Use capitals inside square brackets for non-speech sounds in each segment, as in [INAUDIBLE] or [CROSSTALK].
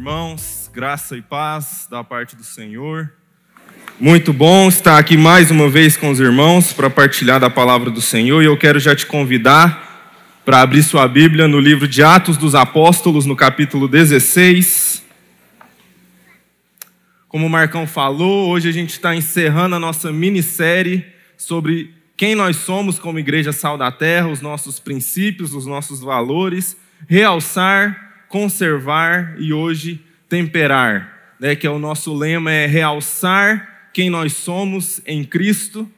irmãos. Graça e paz da parte do Senhor. Muito bom estar aqui mais uma vez com os irmãos para partilhar da palavra do Senhor. E eu quero já te convidar para abrir sua Bíblia no livro de Atos dos Apóstolos, no capítulo 16. Como o Marcão falou, hoje a gente está encerrando a nossa minissérie sobre quem nós somos como Igreja Sal da Terra, os nossos princípios, os nossos valores, realçar conservar e hoje temperar, né? que é o nosso lema é realçar quem nós somos em Cristo,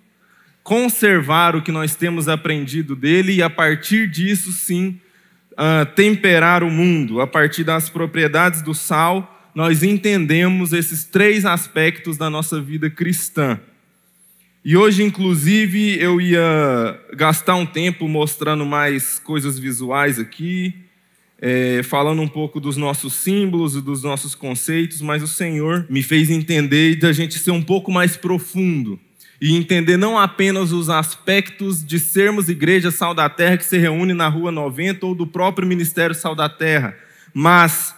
conservar o que nós temos aprendido dele e a partir disso sim uh, temperar o mundo. A partir das propriedades do sal, nós entendemos esses três aspectos da nossa vida cristã. E hoje, inclusive, eu ia gastar um tempo mostrando mais coisas visuais aqui, é, falando um pouco dos nossos símbolos e dos nossos conceitos, mas o Senhor me fez entender da gente ser um pouco mais profundo e entender não apenas os aspectos de sermos igreja Sal da Terra que se reúne na Rua 90 ou do próprio Ministério Sal da Terra, mas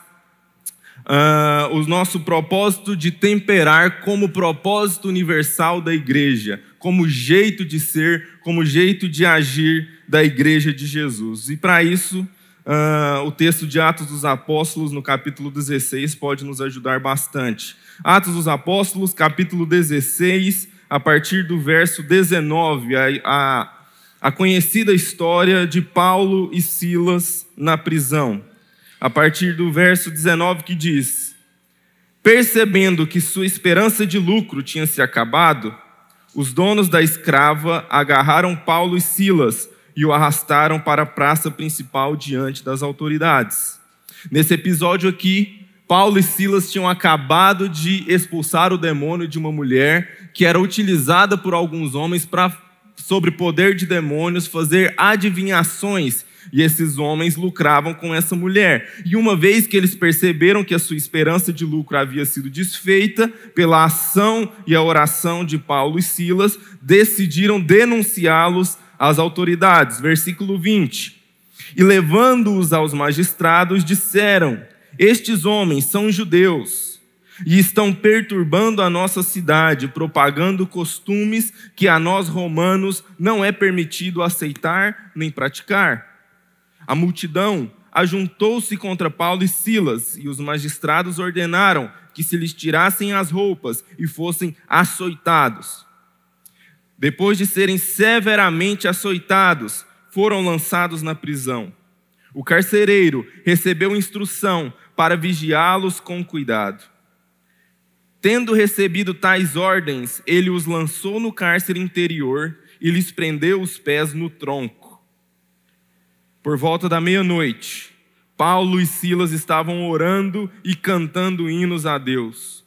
uh, o nosso propósito de temperar como propósito universal da igreja, como jeito de ser, como jeito de agir da igreja de Jesus. E para isso, Uh, o texto de Atos dos Apóstolos, no capítulo 16, pode nos ajudar bastante. Atos dos Apóstolos, capítulo 16, a partir do verso 19, a, a, a conhecida história de Paulo e Silas na prisão. A partir do verso 19, que diz: Percebendo que sua esperança de lucro tinha se acabado, os donos da escrava agarraram Paulo e Silas e o arrastaram para a praça principal diante das autoridades. Nesse episódio aqui, Paulo e Silas tinham acabado de expulsar o demônio de uma mulher que era utilizada por alguns homens para, sobre poder de demônios, fazer adivinhações. E esses homens lucravam com essa mulher. E uma vez que eles perceberam que a sua esperança de lucro havia sido desfeita pela ação e a oração de Paulo e Silas, decidiram denunciá-los às autoridades. Versículo 20. E levando-os aos magistrados, disseram: Estes homens são judeus e estão perturbando a nossa cidade, propagando costumes que a nós romanos não é permitido aceitar nem praticar. A multidão ajuntou-se contra Paulo e Silas, e os magistrados ordenaram que se lhes tirassem as roupas e fossem açoitados. Depois de serem severamente açoitados, foram lançados na prisão. O carcereiro recebeu instrução para vigiá-los com cuidado. Tendo recebido tais ordens, ele os lançou no cárcere interior e lhes prendeu os pés no tronco. Por volta da meia-noite, Paulo e Silas estavam orando e cantando hinos a Deus,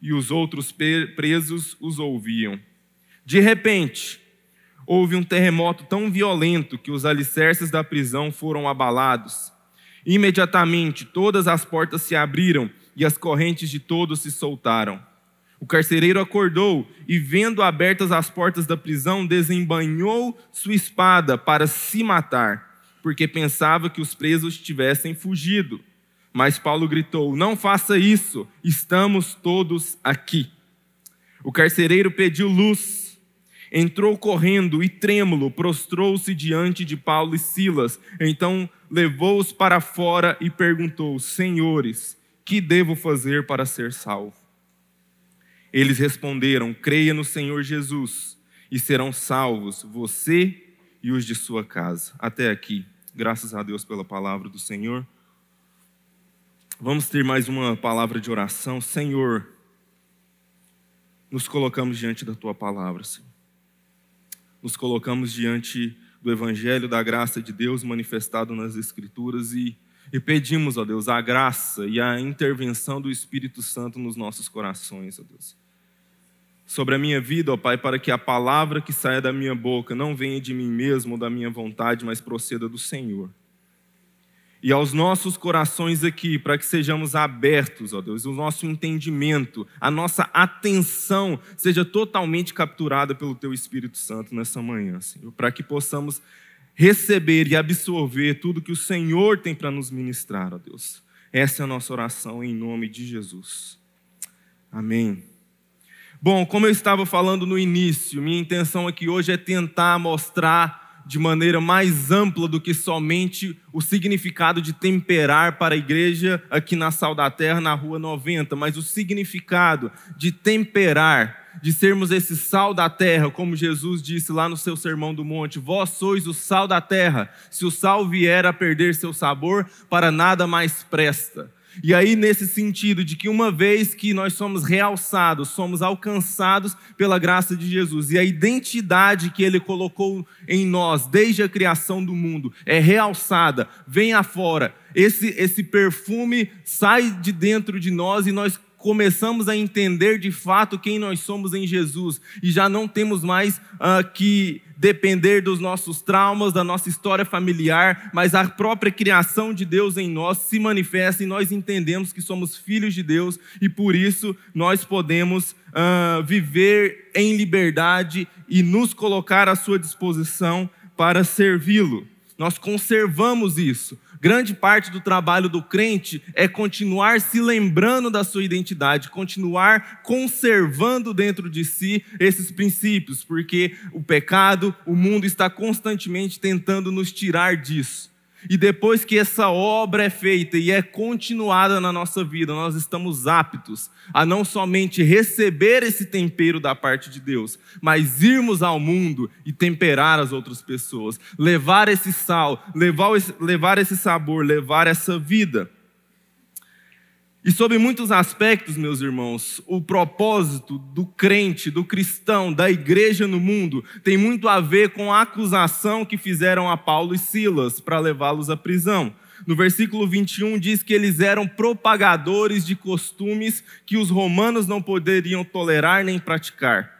e os outros presos os ouviam. De repente, houve um terremoto tão violento que os alicerces da prisão foram abalados. Imediatamente, todas as portas se abriram e as correntes de todos se soltaram. O carcereiro acordou e, vendo abertas as portas da prisão, desembanhou sua espada para se matar, porque pensava que os presos tivessem fugido. Mas Paulo gritou: Não faça isso, estamos todos aqui. O carcereiro pediu luz Entrou correndo e trêmulo, prostrou-se diante de Paulo e Silas. Então levou-os para fora e perguntou: Senhores, que devo fazer para ser salvo? Eles responderam: Creia no Senhor Jesus e serão salvos você e os de sua casa. Até aqui. Graças a Deus pela palavra do Senhor. Vamos ter mais uma palavra de oração. Senhor, nos colocamos diante da tua palavra, Senhor nos colocamos diante do Evangelho da graça de Deus manifestado nas Escrituras e, e pedimos, ó Deus, a graça e a intervenção do Espírito Santo nos nossos corações, ó Deus. Sobre a minha vida, ó Pai, para que a palavra que saia da minha boca não venha de mim mesmo ou da minha vontade, mas proceda do Senhor e aos nossos corações aqui, para que sejamos abertos, ó Deus, o nosso entendimento, a nossa atenção seja totalmente capturada pelo Teu Espírito Santo nessa manhã, Senhor, para que possamos receber e absorver tudo que o Senhor tem para nos ministrar, ó Deus. Essa é a nossa oração em nome de Jesus. Amém. Bom, como eu estava falando no início, minha intenção aqui hoje é tentar mostrar de maneira mais ampla do que somente o significado de temperar para a igreja aqui na Sal da Terra, na Rua 90, mas o significado de temperar, de sermos esse sal da terra, como Jesus disse lá no seu Sermão do Monte: Vós sois o sal da terra, se o sal vier a perder seu sabor, para nada mais presta. E aí, nesse sentido de que uma vez que nós somos realçados, somos alcançados pela graça de Jesus, e a identidade que Ele colocou em nós desde a criação do mundo é realçada, vem afora, esse, esse perfume sai de dentro de nós e nós começamos a entender de fato quem nós somos em Jesus e já não temos mais uh, que depender dos nossos traumas, da nossa história familiar, mas a própria criação de Deus em nós se manifesta e nós entendemos que somos filhos de Deus e por isso nós podemos uh, viver em liberdade e nos colocar à sua disposição para servi-lo. Nós conservamos isso. Grande parte do trabalho do crente é continuar se lembrando da sua identidade, continuar conservando dentro de si esses princípios, porque o pecado, o mundo está constantemente tentando nos tirar disso. E depois que essa obra é feita e é continuada na nossa vida, nós estamos aptos a não somente receber esse tempero da parte de Deus, mas irmos ao mundo e temperar as outras pessoas, levar esse sal, levar esse, sabor, levar essa vida. E sobre muitos aspectos, meus irmãos, o propósito do crente, do cristão, da igreja no mundo, tem muito a ver com a acusação que fizeram a Paulo e Silas para levá-los à prisão. No versículo 21 diz que eles eram propagadores de costumes que os romanos não poderiam tolerar nem praticar.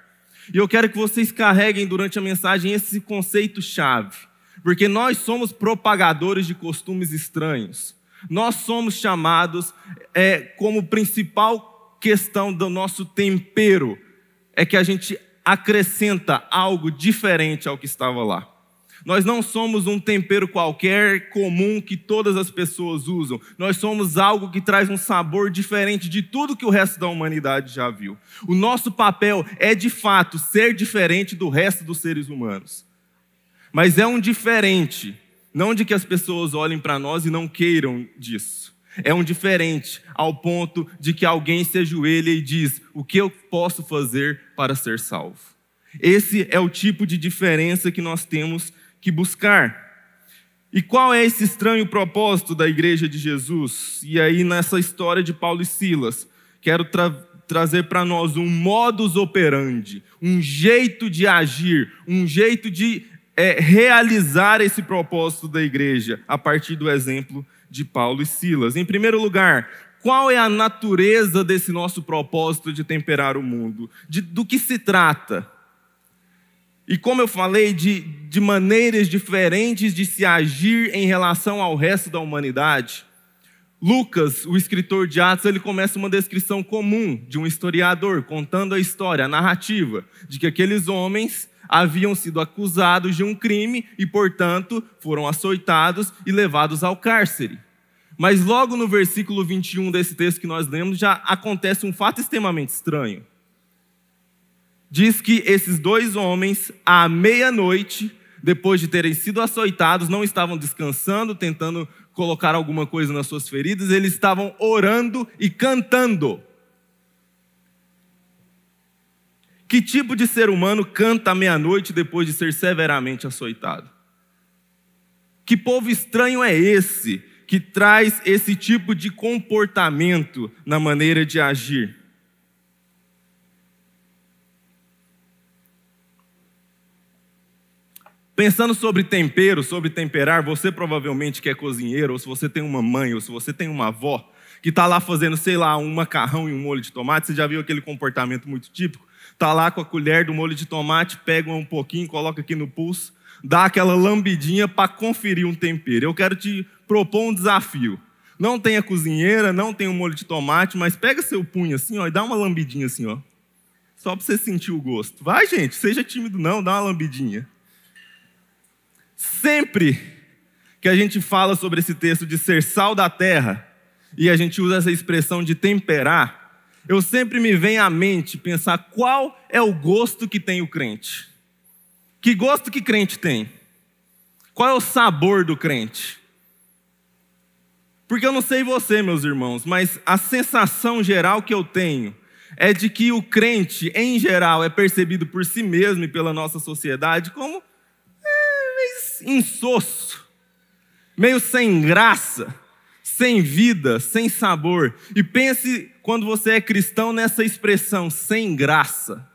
E eu quero que vocês carreguem durante a mensagem esse conceito chave, porque nós somos propagadores de costumes estranhos. Nós somos chamados, é, como principal questão do nosso tempero, é que a gente acrescenta algo diferente ao que estava lá. Nós não somos um tempero qualquer comum que todas as pessoas usam. Nós somos algo que traz um sabor diferente de tudo que o resto da humanidade já viu. O nosso papel é de fato ser diferente do resto dos seres humanos. Mas é um diferente não de que as pessoas olhem para nós e não queiram disso. É um diferente, ao ponto de que alguém se ajoelha e diz: O que eu posso fazer para ser salvo? Esse é o tipo de diferença que nós temos que buscar. E qual é esse estranho propósito da igreja de Jesus? E aí, nessa história de Paulo e Silas, quero tra trazer para nós um modus operandi, um jeito de agir, um jeito de é, realizar esse propósito da igreja a partir do exemplo de Paulo e Silas. Em primeiro lugar, qual é a natureza desse nosso propósito de temperar o mundo? De, do que se trata? E como eu falei, de, de maneiras diferentes de se agir em relação ao resto da humanidade. Lucas, o escritor de Atos, ele começa uma descrição comum de um historiador, contando a história, a narrativa, de que aqueles homens haviam sido acusados de um crime e, portanto, foram açoitados e levados ao cárcere. Mas logo no versículo 21 desse texto que nós lemos, já acontece um fato extremamente estranho. Diz que esses dois homens, à meia-noite, depois de terem sido açoitados, não estavam descansando, tentando colocar alguma coisa nas suas feridas, eles estavam orando e cantando. Que tipo de ser humano canta à meia-noite depois de ser severamente açoitado? Que povo estranho é esse que traz esse tipo de comportamento na maneira de agir? Pensando sobre tempero, sobre temperar, você provavelmente que é cozinheiro, ou se você tem uma mãe, ou se você tem uma avó, que está lá fazendo, sei lá, um macarrão e um molho de tomate, você já viu aquele comportamento muito típico? Está lá com a colher do molho de tomate, pega um pouquinho, coloca aqui no pulso, dá aquela lambidinha para conferir um tempero. Eu quero te propor um desafio. Não tenha cozinheira, não tenha um molho de tomate, mas pega seu punho assim, ó, e dá uma lambidinha assim, ó. Só para você sentir o gosto. Vai, gente, seja tímido não, dá uma lambidinha. Sempre que a gente fala sobre esse texto de ser sal da terra, e a gente usa essa expressão de temperar, eu sempre me vem à mente pensar qual é o gosto que tem o crente. Que gosto que crente tem? Qual é o sabor do crente? Porque eu não sei você, meus irmãos, mas a sensação geral que eu tenho é de que o crente, em geral, é percebido por si mesmo e pela nossa sociedade como é, meio insosso, meio sem graça, sem vida, sem sabor. E pense, quando você é cristão, nessa expressão, sem graça.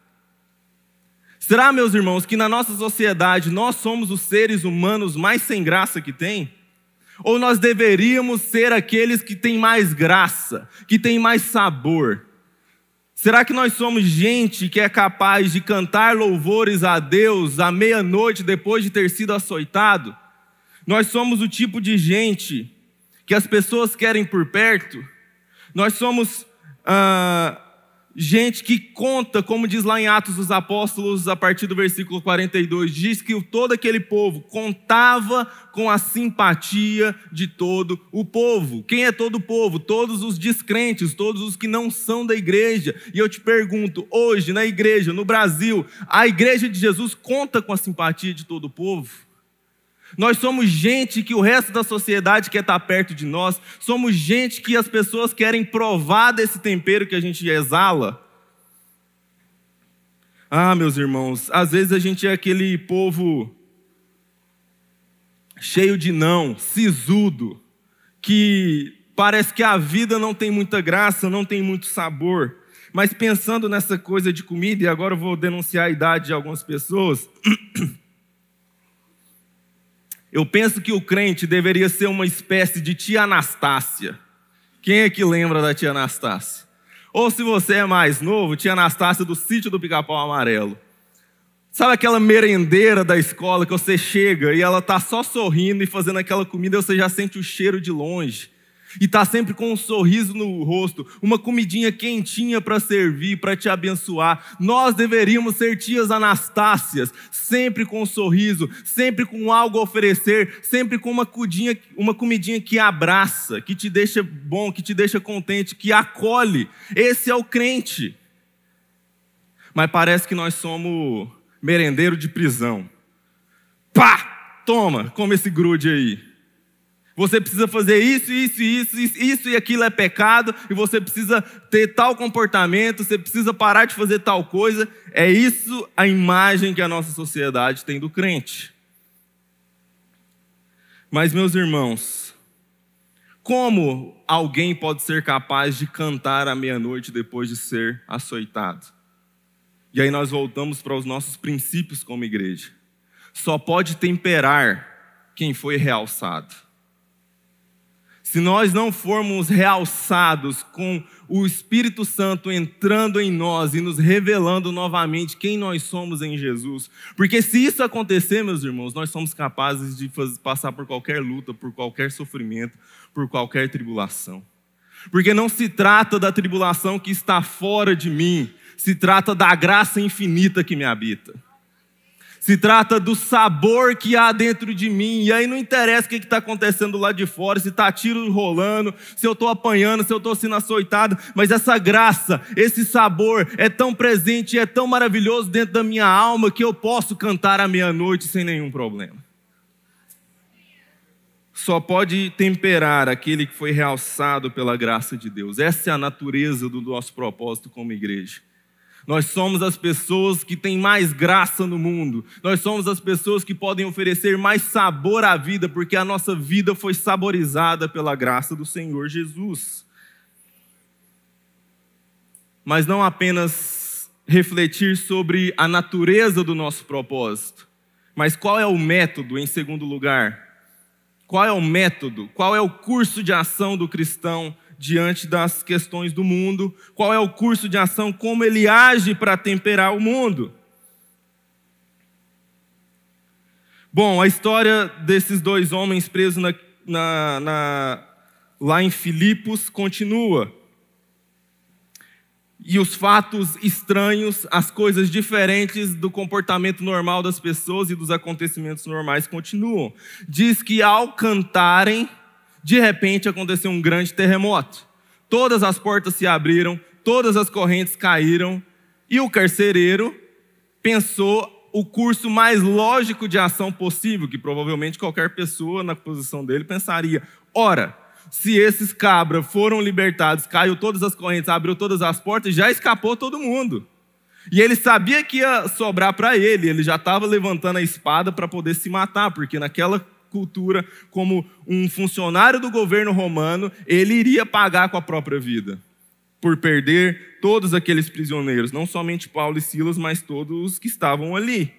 Será, meus irmãos, que na nossa sociedade nós somos os seres humanos mais sem graça que tem? Ou nós deveríamos ser aqueles que têm mais graça, que têm mais sabor? Será que nós somos gente que é capaz de cantar louvores a Deus à meia-noite depois de ter sido açoitado? Nós somos o tipo de gente que as pessoas querem por perto? Nós somos ah, gente que conta, como diz lá em Atos dos Apóstolos, a partir do versículo 42, diz que todo aquele povo contava com a simpatia de todo o povo. Quem é todo o povo? Todos os descrentes, todos os que não são da igreja. E eu te pergunto, hoje na igreja, no Brasil, a igreja de Jesus conta com a simpatia de todo o povo? Nós somos gente que o resto da sociedade quer estar perto de nós, somos gente que as pessoas querem provar desse tempero que a gente exala. Ah, meus irmãos, às vezes a gente é aquele povo cheio de não, sisudo, que parece que a vida não tem muita graça, não tem muito sabor. Mas pensando nessa coisa de comida, e agora eu vou denunciar a idade de algumas pessoas. [CLEARS THROAT] Eu penso que o crente deveria ser uma espécie de tia Anastácia. Quem é que lembra da tia Anastácia? Ou se você é mais novo, tia Anastácia do sítio do Pica-Pau Amarelo. Sabe aquela merendeira da escola que você chega e ela tá só sorrindo e fazendo aquela comida, você já sente o cheiro de longe e está sempre com um sorriso no rosto, uma comidinha quentinha para servir, para te abençoar. Nós deveríamos ser tias Anastácias, sempre com um sorriso, sempre com algo a oferecer, sempre com uma, cudinha, uma comidinha que abraça, que te deixa bom, que te deixa contente, que acolhe. Esse é o crente. Mas parece que nós somos merendeiro de prisão. Pá! Toma, come esse grude aí. Você precisa fazer isso, isso, isso, isso, e aquilo é pecado, e você precisa ter tal comportamento, você precisa parar de fazer tal coisa. É isso a imagem que a nossa sociedade tem do crente. Mas, meus irmãos, como alguém pode ser capaz de cantar à meia-noite depois de ser açoitado? E aí nós voltamos para os nossos princípios como igreja. Só pode temperar quem foi realçado se nós não formos realçados com o Espírito Santo entrando em nós e nos revelando novamente quem nós somos em Jesus, porque se isso acontecer, meus irmãos, nós somos capazes de passar por qualquer luta, por qualquer sofrimento, por qualquer tribulação. Porque não se trata da tribulação que está fora de mim, se trata da graça infinita que me habita se trata do sabor que há dentro de mim. E aí não interessa o que está acontecendo lá de fora, se está tiro rolando, se eu estou apanhando, se eu estou sendo açoitado, mas essa graça, esse sabor é tão presente, é tão maravilhoso dentro da minha alma que eu posso cantar à meia-noite sem nenhum problema. Só pode temperar aquele que foi realçado pela graça de Deus. Essa é a natureza do nosso propósito como igreja. Nós somos as pessoas que têm mais graça no mundo. Nós somos as pessoas que podem oferecer mais sabor à vida, porque a nossa vida foi saborizada pela graça do Senhor Jesus. Mas não apenas refletir sobre a natureza do nosso propósito, mas qual é o método, em segundo lugar? Qual é o método? Qual é o curso de ação do cristão diante das questões do mundo, qual é o curso de ação, como ele age para temperar o mundo. Bom, a história desses dois homens presos na, na, na, lá em Filipos continua. E os fatos estranhos, as coisas diferentes do comportamento normal das pessoas e dos acontecimentos normais continuam. Diz que ao cantarem, de repente aconteceu um grande terremoto. Todas as portas se abriram, todas as correntes caíram, e o carcereiro pensou o curso mais lógico de ação possível, que provavelmente qualquer pessoa na posição dele pensaria: ora, se esses cabras foram libertados, caiu todas as correntes, abriu todas as portas, já escapou todo mundo. E ele sabia que ia sobrar para ele, ele já estava levantando a espada para poder se matar, porque naquela cultura, como um funcionário do governo romano, ele iria pagar com a própria vida por perder todos aqueles prisioneiros, não somente Paulo e Silas, mas todos os que estavam ali.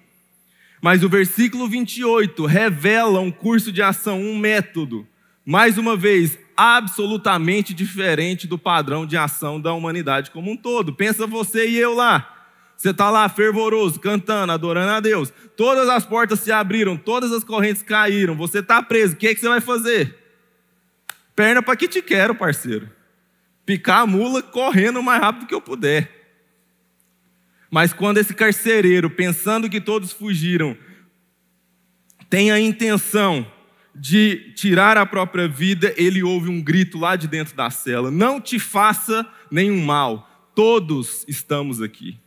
Mas o versículo 28 revela um curso de ação, um método, mais uma vez, absolutamente diferente do padrão de ação da humanidade como um todo. Pensa você e eu lá. Você está lá fervoroso, cantando, adorando a Deus. Todas as portas se abriram, todas as correntes caíram. Você está preso. O que, é que você vai fazer? Perna para que te quero, parceiro. Picar a mula correndo o mais rápido que eu puder. Mas quando esse carcereiro, pensando que todos fugiram, tem a intenção de tirar a própria vida, ele ouve um grito lá de dentro da cela: Não te faça nenhum mal, todos estamos aqui.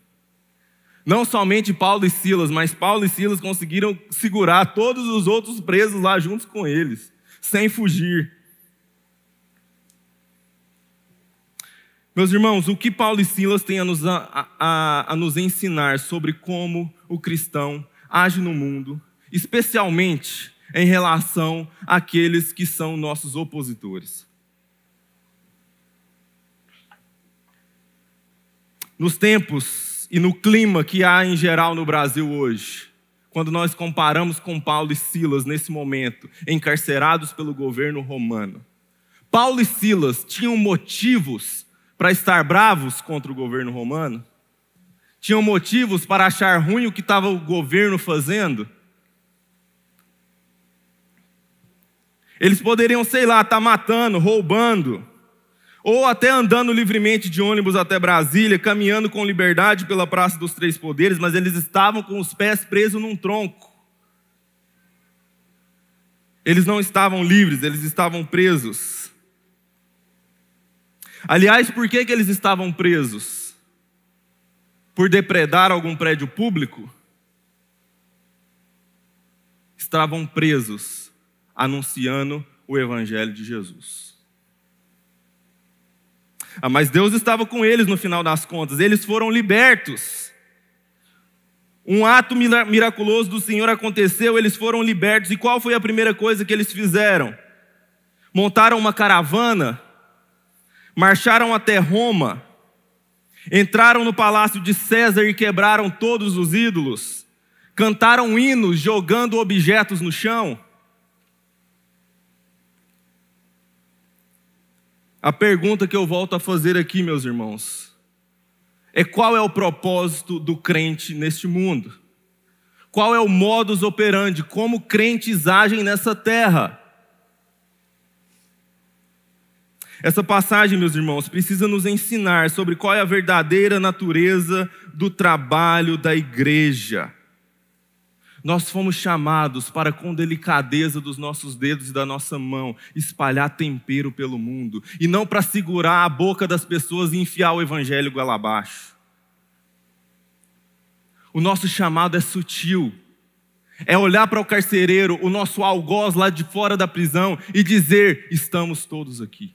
Não somente Paulo e Silas, mas Paulo e Silas conseguiram segurar todos os outros presos lá juntos com eles, sem fugir. Meus irmãos, o que Paulo e Silas têm a nos, a, a, a nos ensinar sobre como o cristão age no mundo, especialmente em relação àqueles que são nossos opositores? Nos tempos e no clima que há em geral no Brasil hoje, quando nós comparamos com Paulo e Silas nesse momento, encarcerados pelo governo romano. Paulo e Silas tinham motivos para estar bravos contra o governo romano? Tinham motivos para achar ruim o que estava o governo fazendo? Eles poderiam, sei lá, estar tá matando, roubando, ou até andando livremente de ônibus até Brasília, caminhando com liberdade pela Praça dos Três Poderes, mas eles estavam com os pés presos num tronco. Eles não estavam livres, eles estavam presos. Aliás, por que, que eles estavam presos? Por depredar algum prédio público? Estavam presos, anunciando o Evangelho de Jesus. Ah, mas Deus estava com eles no final das contas, eles foram libertos. Um ato miraculoso do Senhor aconteceu, eles foram libertos. E qual foi a primeira coisa que eles fizeram? Montaram uma caravana, marcharam até Roma, entraram no palácio de César e quebraram todos os ídolos, cantaram hinos jogando objetos no chão. A pergunta que eu volto a fazer aqui, meus irmãos, é qual é o propósito do crente neste mundo? Qual é o modus operandi? Como crentes agem nessa terra? Essa passagem, meus irmãos, precisa nos ensinar sobre qual é a verdadeira natureza do trabalho da igreja. Nós fomos chamados para, com delicadeza dos nossos dedos e da nossa mão, espalhar tempero pelo mundo, e não para segurar a boca das pessoas e enfiar o evangelho goela abaixo. O nosso chamado é sutil, é olhar para o carcereiro, o nosso algoz lá de fora da prisão, e dizer: estamos todos aqui.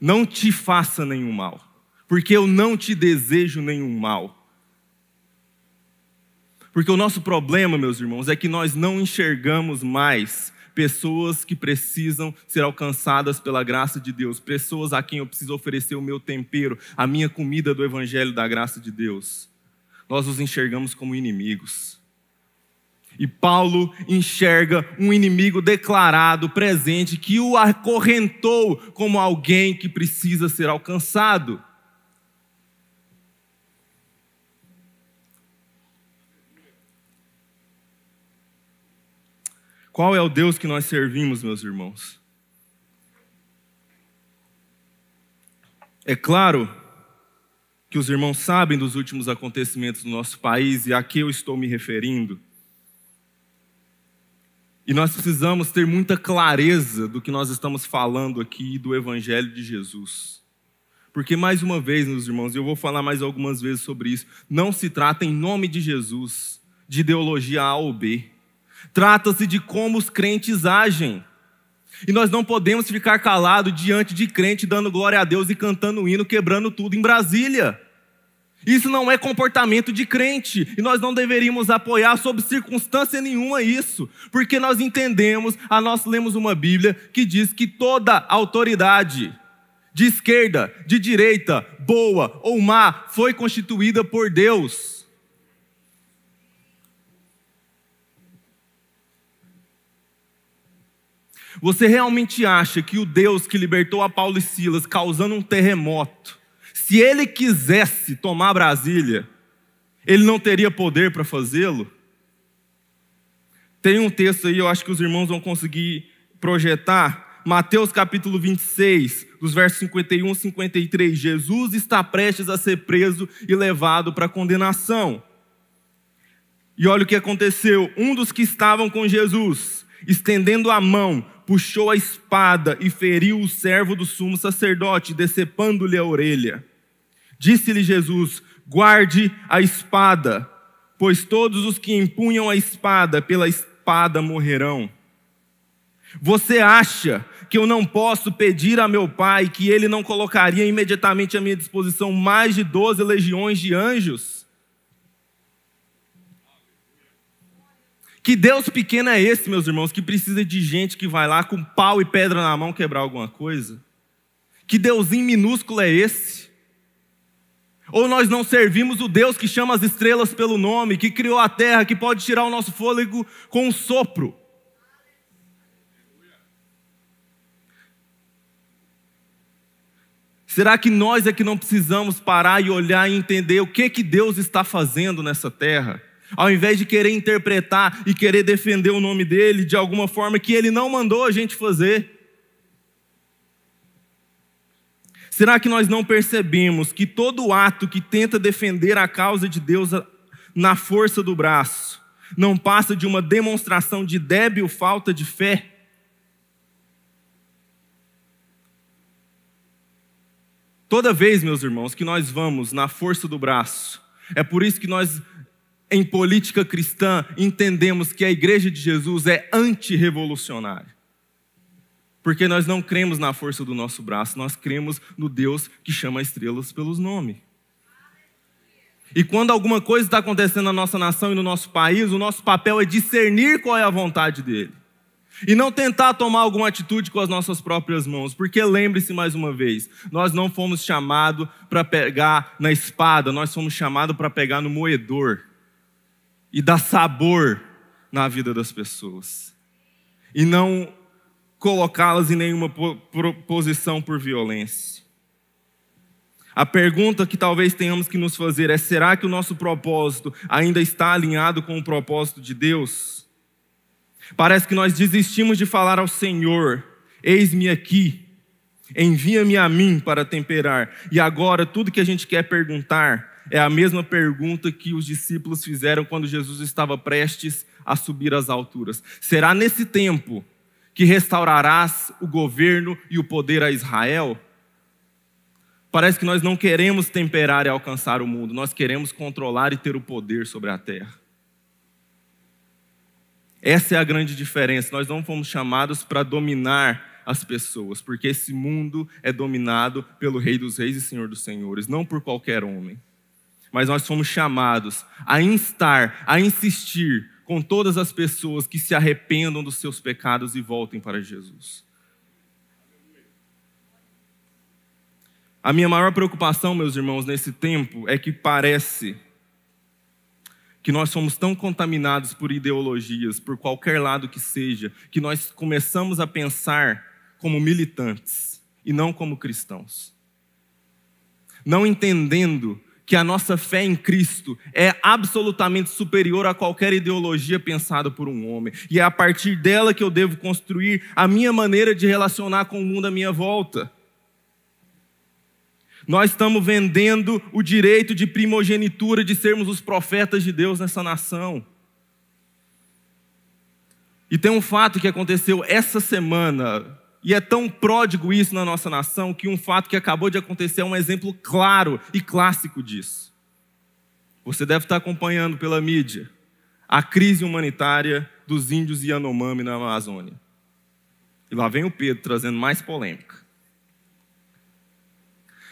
Não te faça nenhum mal, porque eu não te desejo nenhum mal. Porque o nosso problema, meus irmãos, é que nós não enxergamos mais pessoas que precisam ser alcançadas pela graça de Deus, pessoas a quem eu preciso oferecer o meu tempero, a minha comida do Evangelho da graça de Deus. Nós os enxergamos como inimigos. E Paulo enxerga um inimigo declarado, presente, que o acorrentou como alguém que precisa ser alcançado. Qual é o Deus que nós servimos, meus irmãos? É claro que os irmãos sabem dos últimos acontecimentos no nosso país e a que eu estou me referindo. E nós precisamos ter muita clareza do que nós estamos falando aqui do Evangelho de Jesus. Porque, mais uma vez, meus irmãos, eu vou falar mais algumas vezes sobre isso, não se trata, em nome de Jesus, de ideologia A ou B. Trata-se de como os crentes agem. E nós não podemos ficar calados diante de crente dando glória a Deus e cantando hino, quebrando tudo em Brasília. Isso não é comportamento de crente, e nós não deveríamos apoiar sob circunstância nenhuma isso, porque nós entendemos, a nós lemos uma Bíblia que diz que toda autoridade, de esquerda, de direita, boa ou má, foi constituída por Deus. Você realmente acha que o Deus que libertou a Paulo e Silas causando um terremoto, se ele quisesse tomar Brasília, ele não teria poder para fazê-lo? Tem um texto aí, eu acho que os irmãos vão conseguir projetar. Mateus capítulo 26, dos versos 51 e 53. Jesus está prestes a ser preso e levado para condenação. E olha o que aconteceu: um dos que estavam com Jesus, estendendo a mão, puxou a espada e feriu o servo do sumo sacerdote, decepando-lhe a orelha. Disse-lhe Jesus: Guarde a espada, pois todos os que empunham a espada pela espada morrerão. Você acha que eu não posso pedir a meu Pai que ele não colocaria imediatamente à minha disposição mais de doze legiões de anjos? Que Deus pequeno é esse, meus irmãos, que precisa de gente que vai lá com pau e pedra na mão quebrar alguma coisa? Que Deusinho minúsculo é esse? Ou nós não servimos o Deus que chama as estrelas pelo nome, que criou a terra, que pode tirar o nosso fôlego com um sopro. Será que nós é que não precisamos parar e olhar e entender o que que Deus está fazendo nessa terra? Ao invés de querer interpretar e querer defender o nome dele de alguma forma que ele não mandou a gente fazer. Será que nós não percebemos que todo ato que tenta defender a causa de Deus na força do braço não passa de uma demonstração de débil falta de fé? Toda vez, meus irmãos, que nós vamos na força do braço, é por isso que nós, em política cristã, entendemos que a igreja de Jesus é antirrevolucionária. Porque nós não cremos na força do nosso braço, nós cremos no Deus que chama estrelas pelos nomes. E quando alguma coisa está acontecendo na nossa nação e no nosso país, o nosso papel é discernir qual é a vontade dele. E não tentar tomar alguma atitude com as nossas próprias mãos, porque lembre-se mais uma vez, nós não fomos chamados para pegar na espada, nós fomos chamados para pegar no moedor e dar sabor na vida das pessoas. E não colocá-las em nenhuma posição por violência. A pergunta que talvez tenhamos que nos fazer é: será que o nosso propósito ainda está alinhado com o propósito de Deus? Parece que nós desistimos de falar ao Senhor: Eis-me aqui, envia-me a mim para temperar. E agora tudo que a gente quer perguntar é a mesma pergunta que os discípulos fizeram quando Jesus estava prestes a subir às alturas: Será nesse tempo que restaurarás o governo e o poder a Israel? Parece que nós não queremos temperar e alcançar o mundo, nós queremos controlar e ter o poder sobre a terra. Essa é a grande diferença. Nós não fomos chamados para dominar as pessoas, porque esse mundo é dominado pelo Rei dos Reis e Senhor dos Senhores, não por qualquer homem. Mas nós fomos chamados a instar, a insistir com todas as pessoas que se arrependam dos seus pecados e voltem para Jesus. A minha maior preocupação, meus irmãos, nesse tempo é que parece que nós somos tão contaminados por ideologias, por qualquer lado que seja, que nós começamos a pensar como militantes e não como cristãos. Não entendendo que a nossa fé em Cristo é absolutamente superior a qualquer ideologia pensada por um homem. E é a partir dela que eu devo construir a minha maneira de relacionar com o mundo à minha volta. Nós estamos vendendo o direito de primogenitura de sermos os profetas de Deus nessa nação. E tem um fato que aconteceu essa semana, e é tão pródigo isso na nossa nação, que um fato que acabou de acontecer é um exemplo claro e clássico disso. Você deve estar acompanhando pela mídia a crise humanitária dos índios Yanomami na Amazônia. E lá vem o Pedro trazendo mais polêmica.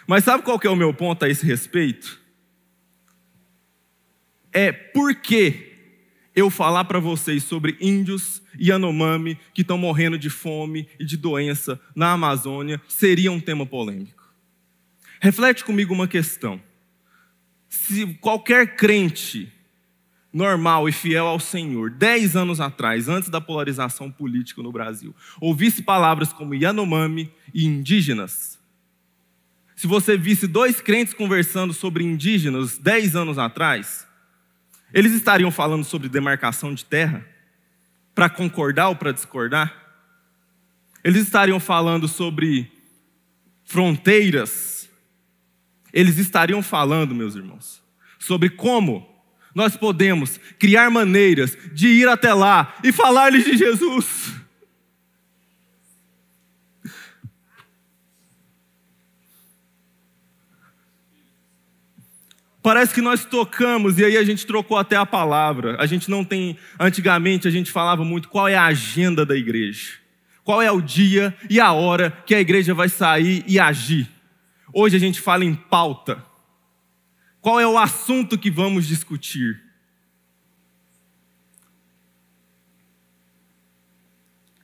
Mas sabe qual é o meu ponto a esse respeito? É por que eu falar para vocês sobre índios Yanomami que estão morrendo de fome e de doença na Amazônia seria um tema polêmico. Reflete comigo uma questão. Se qualquer crente normal e fiel ao Senhor, dez anos atrás, antes da polarização política no Brasil, ouvisse palavras como Yanomami e indígenas, se você visse dois crentes conversando sobre indígenas dez anos atrás, eles estariam falando sobre demarcação de terra? Para concordar ou para discordar? Eles estariam falando sobre fronteiras? Eles estariam falando, meus irmãos, sobre como nós podemos criar maneiras de ir até lá e falar-lhes de Jesus. Parece que nós tocamos e aí a gente trocou até a palavra. A gente não tem. Antigamente a gente falava muito qual é a agenda da igreja. Qual é o dia e a hora que a igreja vai sair e agir. Hoje a gente fala em pauta. Qual é o assunto que vamos discutir?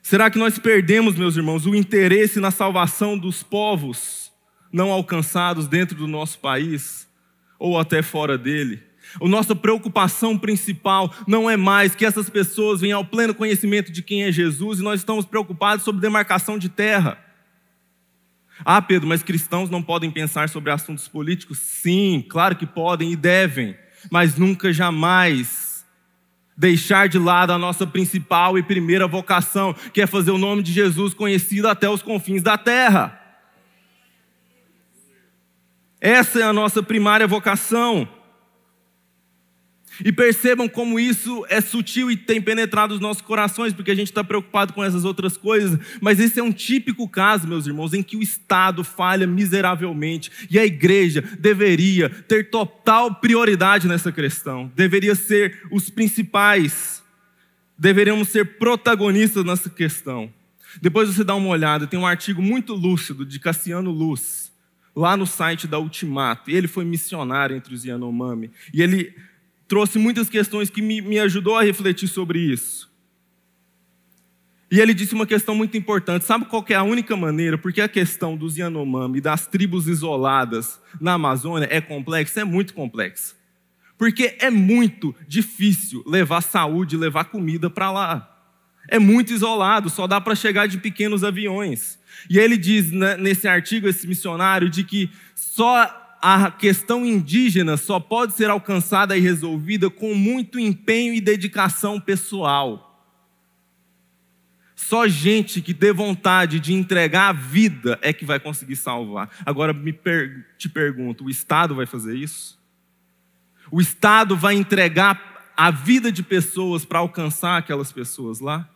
Será que nós perdemos, meus irmãos, o interesse na salvação dos povos não alcançados dentro do nosso país ou até fora dele? A nossa preocupação principal não é mais que essas pessoas venham ao pleno conhecimento de quem é Jesus e nós estamos preocupados sobre demarcação de terra. Ah, Pedro, mas cristãos não podem pensar sobre assuntos políticos? Sim, claro que podem e devem, mas nunca jamais deixar de lado a nossa principal e primeira vocação, que é fazer o nome de Jesus conhecido até os confins da terra. Essa é a nossa primária vocação. E percebam como isso é sutil e tem penetrado os nossos corações, porque a gente está preocupado com essas outras coisas. Mas esse é um típico caso, meus irmãos, em que o Estado falha miseravelmente e a igreja deveria ter total prioridade nessa questão, deveria ser os principais, deveríamos ser protagonistas nessa questão. Depois você dá uma olhada, tem um artigo muito lúcido de Cassiano Luz, lá no site da Ultimato. E ele foi missionário entre os Yanomami. E ele trouxe muitas questões que me, me ajudou a refletir sobre isso. E ele disse uma questão muito importante. Sabe qual é a única maneira? Porque a questão dos Yanomami, das tribos isoladas na Amazônia é complexa, é muito complexa. Porque é muito difícil levar saúde, levar comida para lá. É muito isolado, só dá para chegar de pequenos aviões. E ele diz né, nesse artigo, esse missionário, de que só a questão indígena só pode ser alcançada e resolvida com muito empenho e dedicação pessoal. Só gente que dê vontade de entregar a vida é que vai conseguir salvar. Agora me per te pergunto: o Estado vai fazer isso? O Estado vai entregar a vida de pessoas para alcançar aquelas pessoas lá?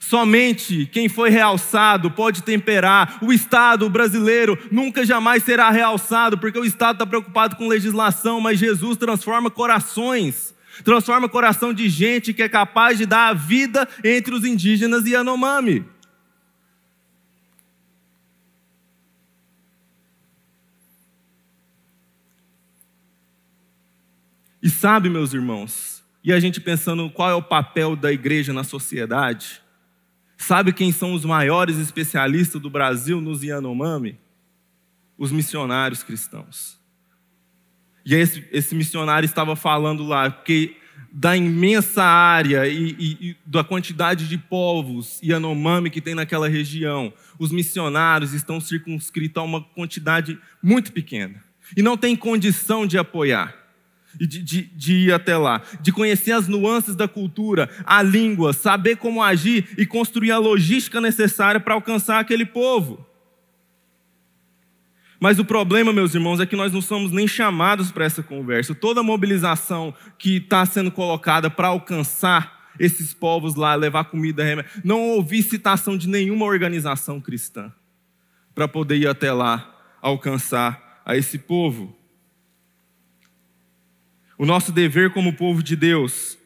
Somente quem foi realçado pode temperar. O Estado brasileiro nunca jamais será realçado, porque o Estado está preocupado com legislação, mas Jesus transforma corações. Transforma coração de gente que é capaz de dar a vida entre os indígenas e Yanomami. E sabe, meus irmãos, e a gente pensando qual é o papel da igreja na sociedade, Sabe quem são os maiores especialistas do Brasil nos Yanomami? Os missionários cristãos. E esse, esse missionário estava falando lá que da imensa área e, e, e, da quantidade de povos Yanomami que tem naquela região, os missionários estão circunscritos a uma quantidade muito pequena e não tem condição de apoiar de, de, de, ir até lá, de conhecer as nuances da cultura, a língua, saber como agir e construir a logística necessária para alcançar aquele povo. Mas o problema, meus irmãos, é que nós não somos nem chamados para essa conversa. Toda a mobilização que está sendo colocada para alcançar esses povos lá, levar comida, remédio. Não ouvi citação de nenhuma organização cristã para poder ir até lá alcançar a esse povo. O nosso dever como povo de Deus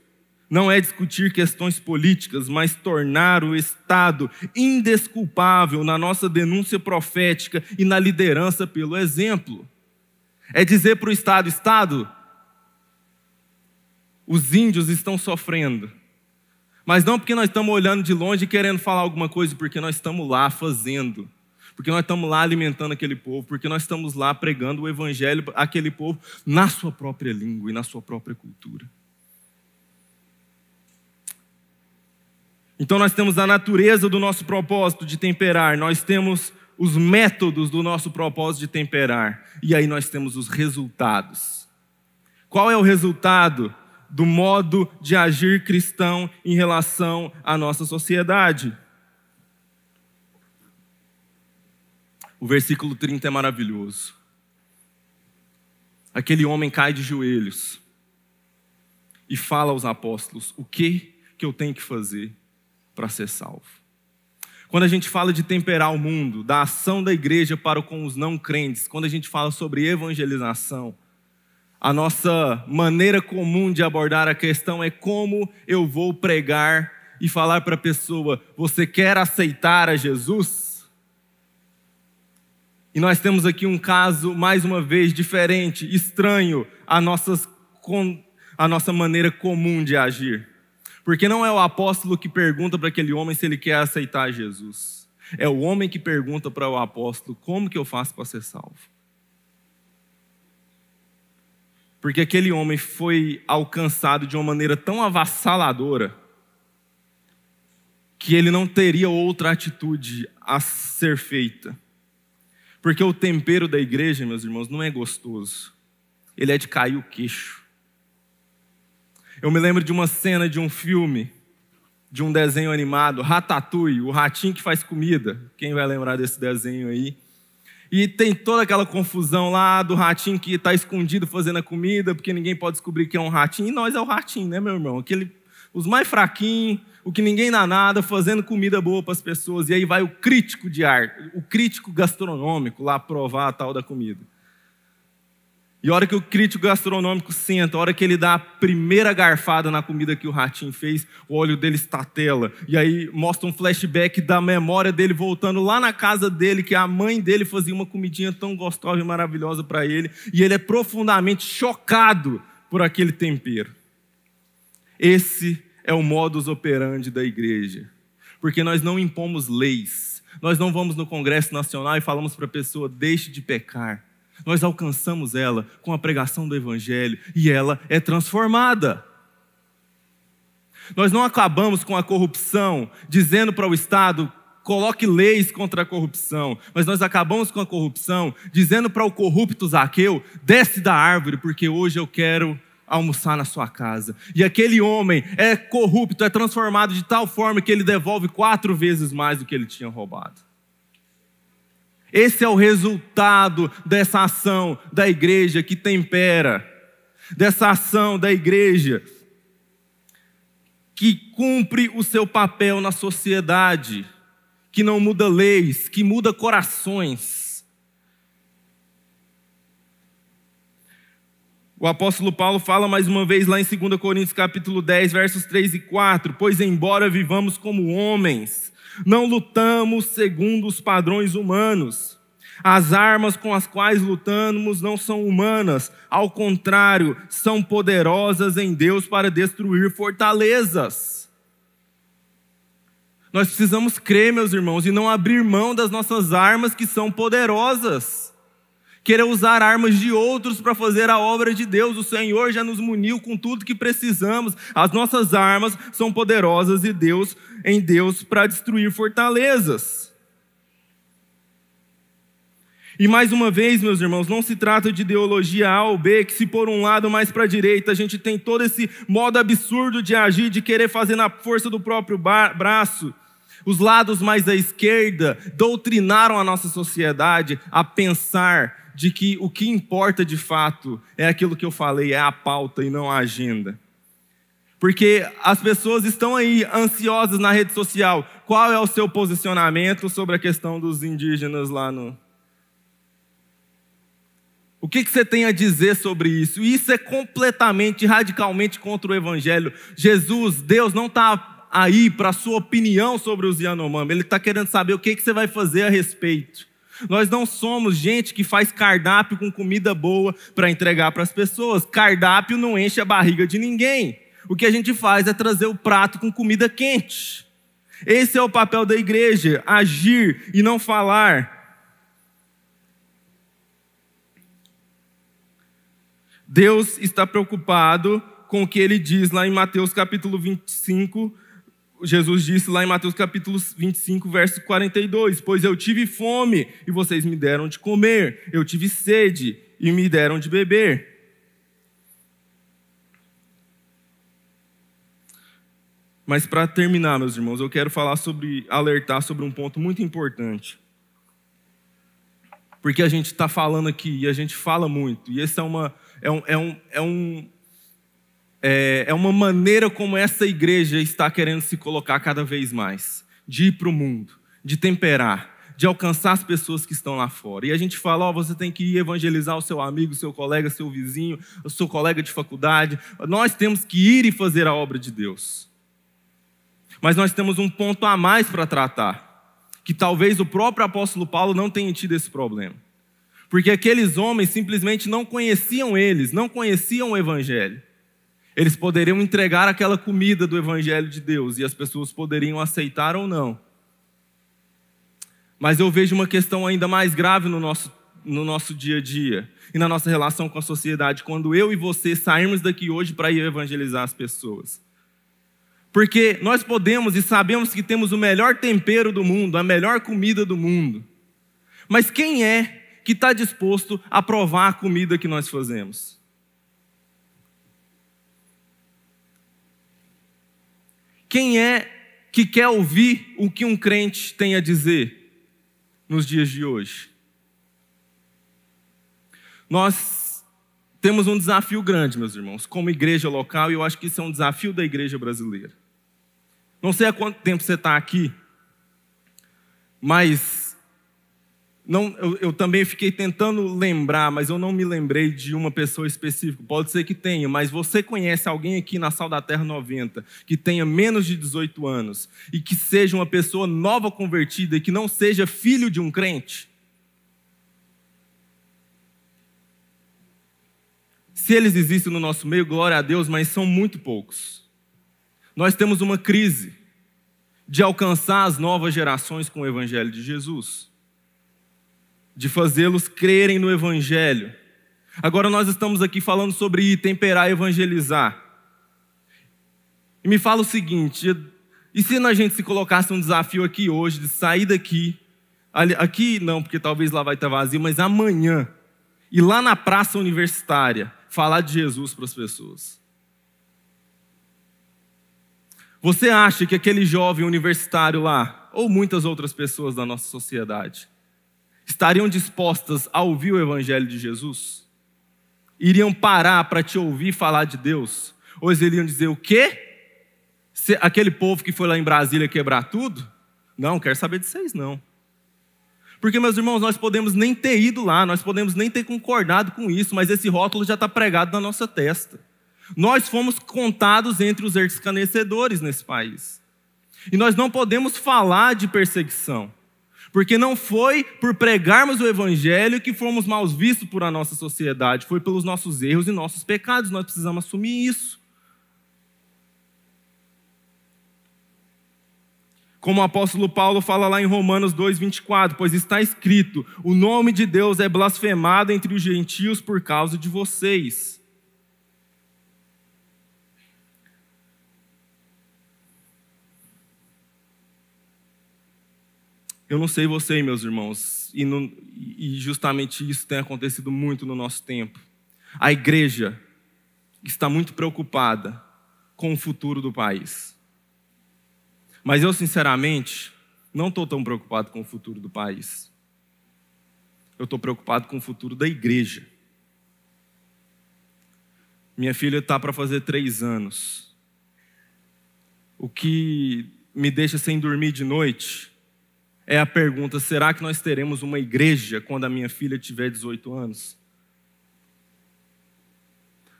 não é discutir questões políticas, mas tornar o Estado indesculpável na nossa denúncia profética e na liderança pelo exemplo. É dizer para o Estado: Estado, os índios estão sofrendo. Mas não porque nós estamos olhando de longe e querendo falar alguma coisa, porque nós estamos lá fazendo. Porque nós estamos lá alimentando aquele povo, porque nós estamos lá pregando o evangelho àquele povo na sua própria língua e na sua própria cultura. Então nós temos a natureza do nosso propósito de temperar, nós temos os métodos do nosso propósito de temperar, e aí nós temos os resultados. Qual é o resultado do modo de agir cristão em relação à nossa sociedade? O versículo 30 é maravilhoso. Aquele homem cai de joelhos e fala aos apóstolos: O que que eu tenho que fazer para ser salvo? Quando a gente fala de temperar o mundo, da ação da igreja para com os não crentes, quando a gente fala sobre evangelização, a nossa maneira comum de abordar a questão é como eu vou pregar e falar para a pessoa: Você quer aceitar a Jesus? E nós temos aqui um caso, mais uma vez, diferente, estranho à, nossas, à nossa maneira comum de agir. Porque não é o apóstolo que pergunta para aquele homem se ele quer aceitar Jesus. É o homem que pergunta para o apóstolo: como que eu faço para ser salvo? Porque aquele homem foi alcançado de uma maneira tão avassaladora que ele não teria outra atitude a ser feita. Porque o tempero da igreja, meus irmãos, não é gostoso. Ele é de cair o queixo. Eu me lembro de uma cena de um filme, de um desenho animado, Ratatouille, o ratinho que faz comida. Quem vai lembrar desse desenho aí? E tem toda aquela confusão lá do ratinho que está escondido fazendo a comida, porque ninguém pode descobrir que é um ratinho. E nós é o ratinho, né, meu irmão? Aquele, os mais fraquinhos, o que ninguém dá nada, fazendo comida boa para as pessoas. E aí vai o crítico de arte, o crítico gastronômico lá provar a tal da comida. E a hora que o crítico gastronômico senta, a hora que ele dá a primeira garfada na comida que o ratinho fez, o olho dele estatela. E aí mostra um flashback da memória dele voltando lá na casa dele, que a mãe dele fazia uma comidinha tão gostosa e maravilhosa para ele. E ele é profundamente chocado por aquele tempero. Esse é o modus operandi da igreja. Porque nós não impomos leis. Nós não vamos no Congresso Nacional e falamos para a pessoa: deixe de pecar. Nós alcançamos ela com a pregação do Evangelho e ela é transformada. Nós não acabamos com a corrupção dizendo para o Estado coloque leis contra a corrupção, mas nós acabamos com a corrupção dizendo para o corrupto Zaqueu desce da árvore porque hoje eu quero almoçar na sua casa. E aquele homem é corrupto, é transformado de tal forma que ele devolve quatro vezes mais do que ele tinha roubado. Esse é o resultado dessa ação da igreja que tempera, dessa ação da igreja que cumpre o seu papel na sociedade, que não muda leis, que muda corações O apóstolo Paulo fala mais uma vez lá em 2 Coríntios capítulo 10, versos 3 e 4, pois embora vivamos como homens, não lutamos segundo os padrões humanos. As armas com as quais lutamos não são humanas, ao contrário, são poderosas em Deus para destruir fortalezas. Nós precisamos crer, meus irmãos, e não abrir mão das nossas armas que são poderosas querer usar armas de outros para fazer a obra de Deus. O Senhor já nos muniu com tudo que precisamos. As nossas armas são poderosas e Deus em Deus para destruir fortalezas. E mais uma vez, meus irmãos, não se trata de ideologia A ou B, que se por um lado mais para a direita a gente tem todo esse modo absurdo de agir, de querer fazer na força do próprio braço, os lados mais à esquerda doutrinaram a nossa sociedade a pensar de que o que importa de fato é aquilo que eu falei, é a pauta e não a agenda. Porque as pessoas estão aí ansiosas na rede social. Qual é o seu posicionamento sobre a questão dos indígenas lá no. O que, que você tem a dizer sobre isso? Isso é completamente, radicalmente contra o Evangelho. Jesus, Deus, não está aí para a sua opinião sobre os Yanomami. Ele está querendo saber o que, que você vai fazer a respeito. Nós não somos gente que faz cardápio com comida boa para entregar para as pessoas. Cardápio não enche a barriga de ninguém. O que a gente faz é trazer o prato com comida quente. Esse é o papel da igreja: agir e não falar. Deus está preocupado com o que ele diz lá em Mateus capítulo 25. Jesus disse lá em Mateus capítulo 25, verso 42: Pois eu tive fome e vocês me deram de comer, eu tive sede e me deram de beber. Mas para terminar, meus irmãos, eu quero falar sobre, alertar sobre um ponto muito importante. Porque a gente está falando aqui e a gente fala muito, e essa é uma, é um, é um, é um é, é uma maneira como essa igreja está querendo se colocar cada vez mais, de ir para o mundo, de temperar, de alcançar as pessoas que estão lá fora. E a gente fala, oh, você tem que ir evangelizar o seu amigo, seu colega, seu vizinho, o seu colega de faculdade. Nós temos que ir e fazer a obra de Deus. Mas nós temos um ponto a mais para tratar, que talvez o próprio apóstolo Paulo não tenha tido esse problema. Porque aqueles homens simplesmente não conheciam eles, não conheciam o evangelho. Eles poderiam entregar aquela comida do evangelho de Deus e as pessoas poderiam aceitar ou não. Mas eu vejo uma questão ainda mais grave no nosso, no nosso dia a dia e na nossa relação com a sociedade, quando eu e você sairmos daqui hoje para ir evangelizar as pessoas. Porque nós podemos e sabemos que temos o melhor tempero do mundo, a melhor comida do mundo. Mas quem é que está disposto a provar a comida que nós fazemos? Quem é que quer ouvir o que um crente tem a dizer nos dias de hoje? Nós temos um desafio grande, meus irmãos, como igreja local, e eu acho que isso é um desafio da igreja brasileira. Não sei há quanto tempo você está aqui, mas não, eu, eu, também fiquei tentando lembrar, mas eu não me lembrei de uma pessoa específica. Pode ser que tenha, mas você conhece alguém aqui na Sal da Terra 90 que tenha menos de 18 anos e que seja uma pessoa nova convertida e que não seja filho de um crente? Se eles existem no nosso meio, glória a Deus, mas são muito poucos. Nós temos uma crise de alcançar as novas gerações com o Evangelho de Jesus, de fazê-los crerem no Evangelho. Agora nós estamos aqui falando sobre temperar e evangelizar. E me fala o seguinte: e se a gente se colocasse um desafio aqui hoje, de sair daqui, aqui não, porque talvez lá vai estar vazio, mas amanhã, e lá na praça universitária, falar de Jesus para as pessoas? Você acha que aquele jovem universitário lá, ou muitas outras pessoas da nossa sociedade, estariam dispostas a ouvir o Evangelho de Jesus? Iriam parar para te ouvir falar de Deus? Ou eles iriam dizer o quê? Aquele povo que foi lá em Brasília quebrar tudo? Não, quero saber de vocês não. Porque, meus irmãos, nós podemos nem ter ido lá, nós podemos nem ter concordado com isso, mas esse rótulo já está pregado na nossa testa. Nós fomos contados entre os escarnecedores nesse país. E nós não podemos falar de perseguição, porque não foi por pregarmos o Evangelho que fomos mal vistos por a nossa sociedade, foi pelos nossos erros e nossos pecados, nós precisamos assumir isso. Como o apóstolo Paulo fala lá em Romanos 2,24, pois está escrito: o nome de Deus é blasfemado entre os gentios por causa de vocês. Eu não sei você, meus irmãos, e, e justamente isso tem acontecido muito no nosso tempo. A igreja está muito preocupada com o futuro do país. Mas eu, sinceramente, não estou tão preocupado com o futuro do país. Eu estou preocupado com o futuro da igreja. Minha filha está para fazer três anos. o que me deixa sem dormir de noite é a pergunta: será que nós teremos uma igreja quando a minha filha tiver 18 anos?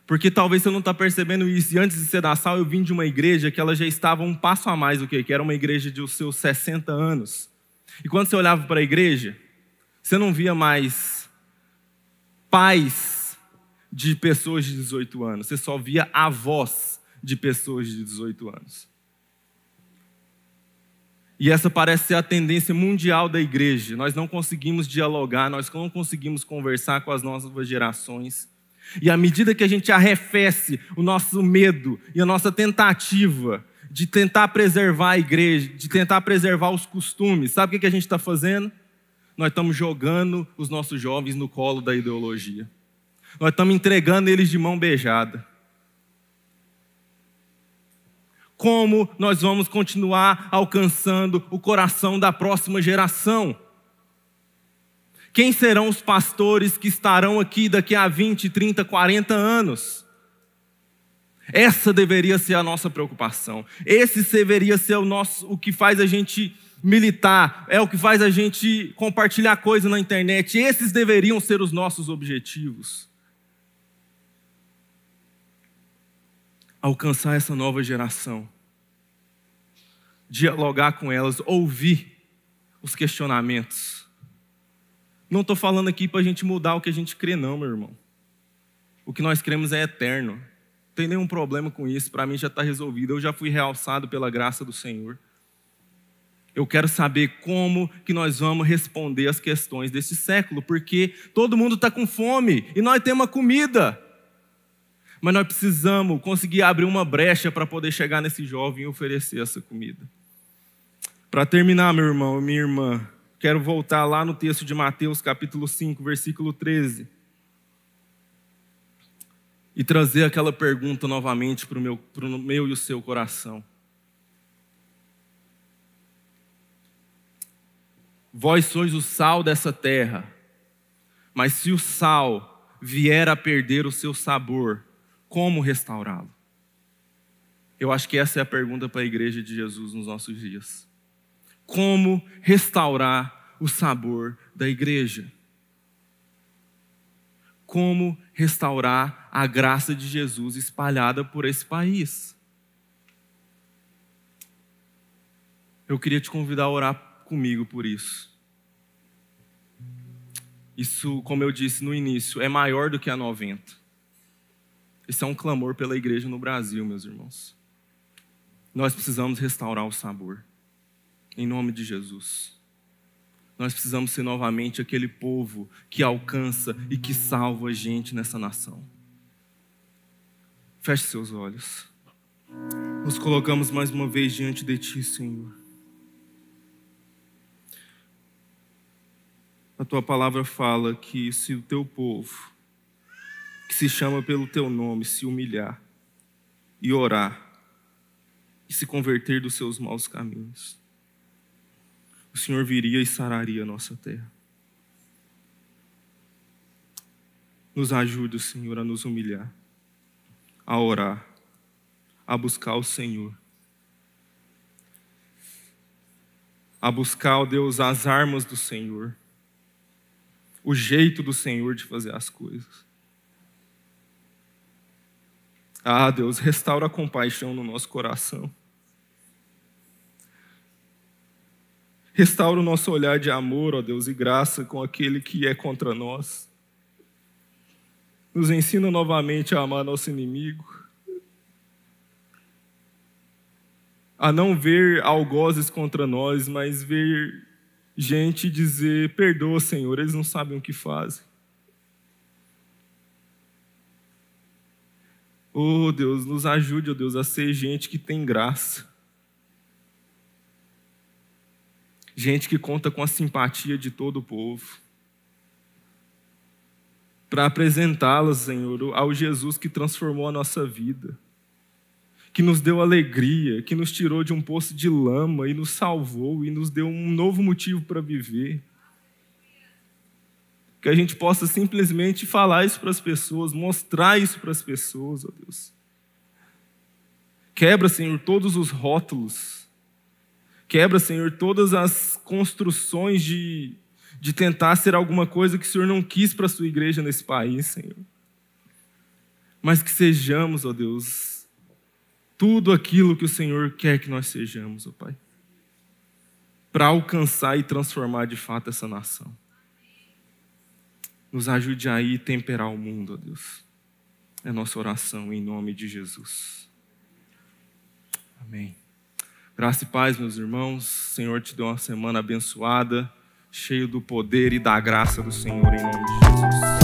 Porque talvez você não está percebendo isso. E antes de ser da sal, eu vim de uma igreja que ela já estava um passo a mais do que, que era uma igreja de os seus 60 anos. E quando você olhava para a igreja, você não via mais pais de pessoas de 18 anos, você só via avós de pessoas de 18 anos. E essa parece ser a tendência mundial da igreja. Nós não conseguimos dialogar, nós não conseguimos conversar com as nossas gerações. E à medida que a gente arrefece o nosso medo e a nossa tentativa de tentar preservar a igreja, de tentar preservar os costumes, sabe o que a gente está fazendo? Nós estamos jogando os nossos jovens no colo da ideologia. Nós estamos entregando eles de mão beijada. Como nós vamos continuar alcançando o coração da próxima geração? Quem serão os pastores que estarão aqui daqui a 20, 30, 40 anos? Essa deveria ser a nossa preocupação. Esse deveria ser o nosso o que faz a gente militar, é o que faz a gente compartilhar coisa na internet. Esses deveriam ser os nossos objetivos. Alcançar essa nova geração. Dialogar com elas, ouvir os questionamentos não estou falando aqui para a gente mudar o que a gente crê, não, meu irmão. O que nós cremos é eterno. Não tem nenhum problema com isso, para mim já está resolvido. Eu já fui realçado pela graça do Senhor. Eu quero saber como que nós vamos responder as questões desse século, porque todo mundo está com fome e nós temos comida. Mas nós precisamos conseguir abrir uma brecha para poder chegar nesse jovem e oferecer essa comida. Para terminar, meu irmão e minha irmã, Quero voltar lá no texto de Mateus, capítulo 5, versículo 13. E trazer aquela pergunta novamente para o meu, meu e o seu coração. Vós sois o sal dessa terra, mas se o sal vier a perder o seu sabor, como restaurá-lo? Eu acho que essa é a pergunta para a igreja de Jesus nos nossos dias como restaurar o sabor da igreja. Como restaurar a graça de Jesus espalhada por esse país. Eu queria te convidar a orar comigo por isso. Isso, como eu disse no início, é maior do que a 90. Isso é um clamor pela igreja no Brasil, meus irmãos. Nós precisamos restaurar o sabor em nome de Jesus. Nós precisamos ser novamente aquele povo que alcança e que salva a gente nessa nação. Feche seus olhos. Nos colocamos mais uma vez diante de Ti, Senhor. A Tua palavra fala que se o Teu povo, que se chama pelo Teu nome, se humilhar e orar, e se converter dos seus maus caminhos, o Senhor viria e sararia a nossa terra. Nos ajude, Senhor, a nos humilhar, a orar, a buscar o Senhor. A buscar, ó Deus, as armas do Senhor, o jeito do Senhor de fazer as coisas. Ah, Deus, restaura a compaixão no nosso coração. Restaura o nosso olhar de amor, ó Deus, e graça com aquele que é contra nós. Nos ensina novamente a amar nosso inimigo. A não ver algozes contra nós, mas ver gente dizer: perdoa, Senhor, eles não sabem o que fazem. Oh Deus, nos ajude, oh Deus, a ser gente que tem graça gente que conta com a simpatia de todo o povo, para apresentá-las, Senhor, ao Jesus que transformou a nossa vida, que nos deu alegria, que nos tirou de um poço de lama e nos salvou e nos deu um novo motivo para viver. Que a gente possa simplesmente falar isso para as pessoas, mostrar isso para as pessoas, ó Deus Quebra, Senhor, todos os rótulos. Quebra, Senhor, todas as construções de, de tentar ser alguma coisa que o Senhor não quis para a sua igreja nesse país, Senhor. Mas que sejamos, ó Deus, tudo aquilo que o Senhor quer que nós sejamos, ó Pai. Para alcançar e transformar de fato essa nação. Nos ajude aí a temperar o mundo, ó Deus. É nossa oração em nome de Jesus. Amém. Graça e paz, meus irmãos. Senhor te deu uma semana abençoada, cheio do poder e da graça do Senhor em nome de Jesus.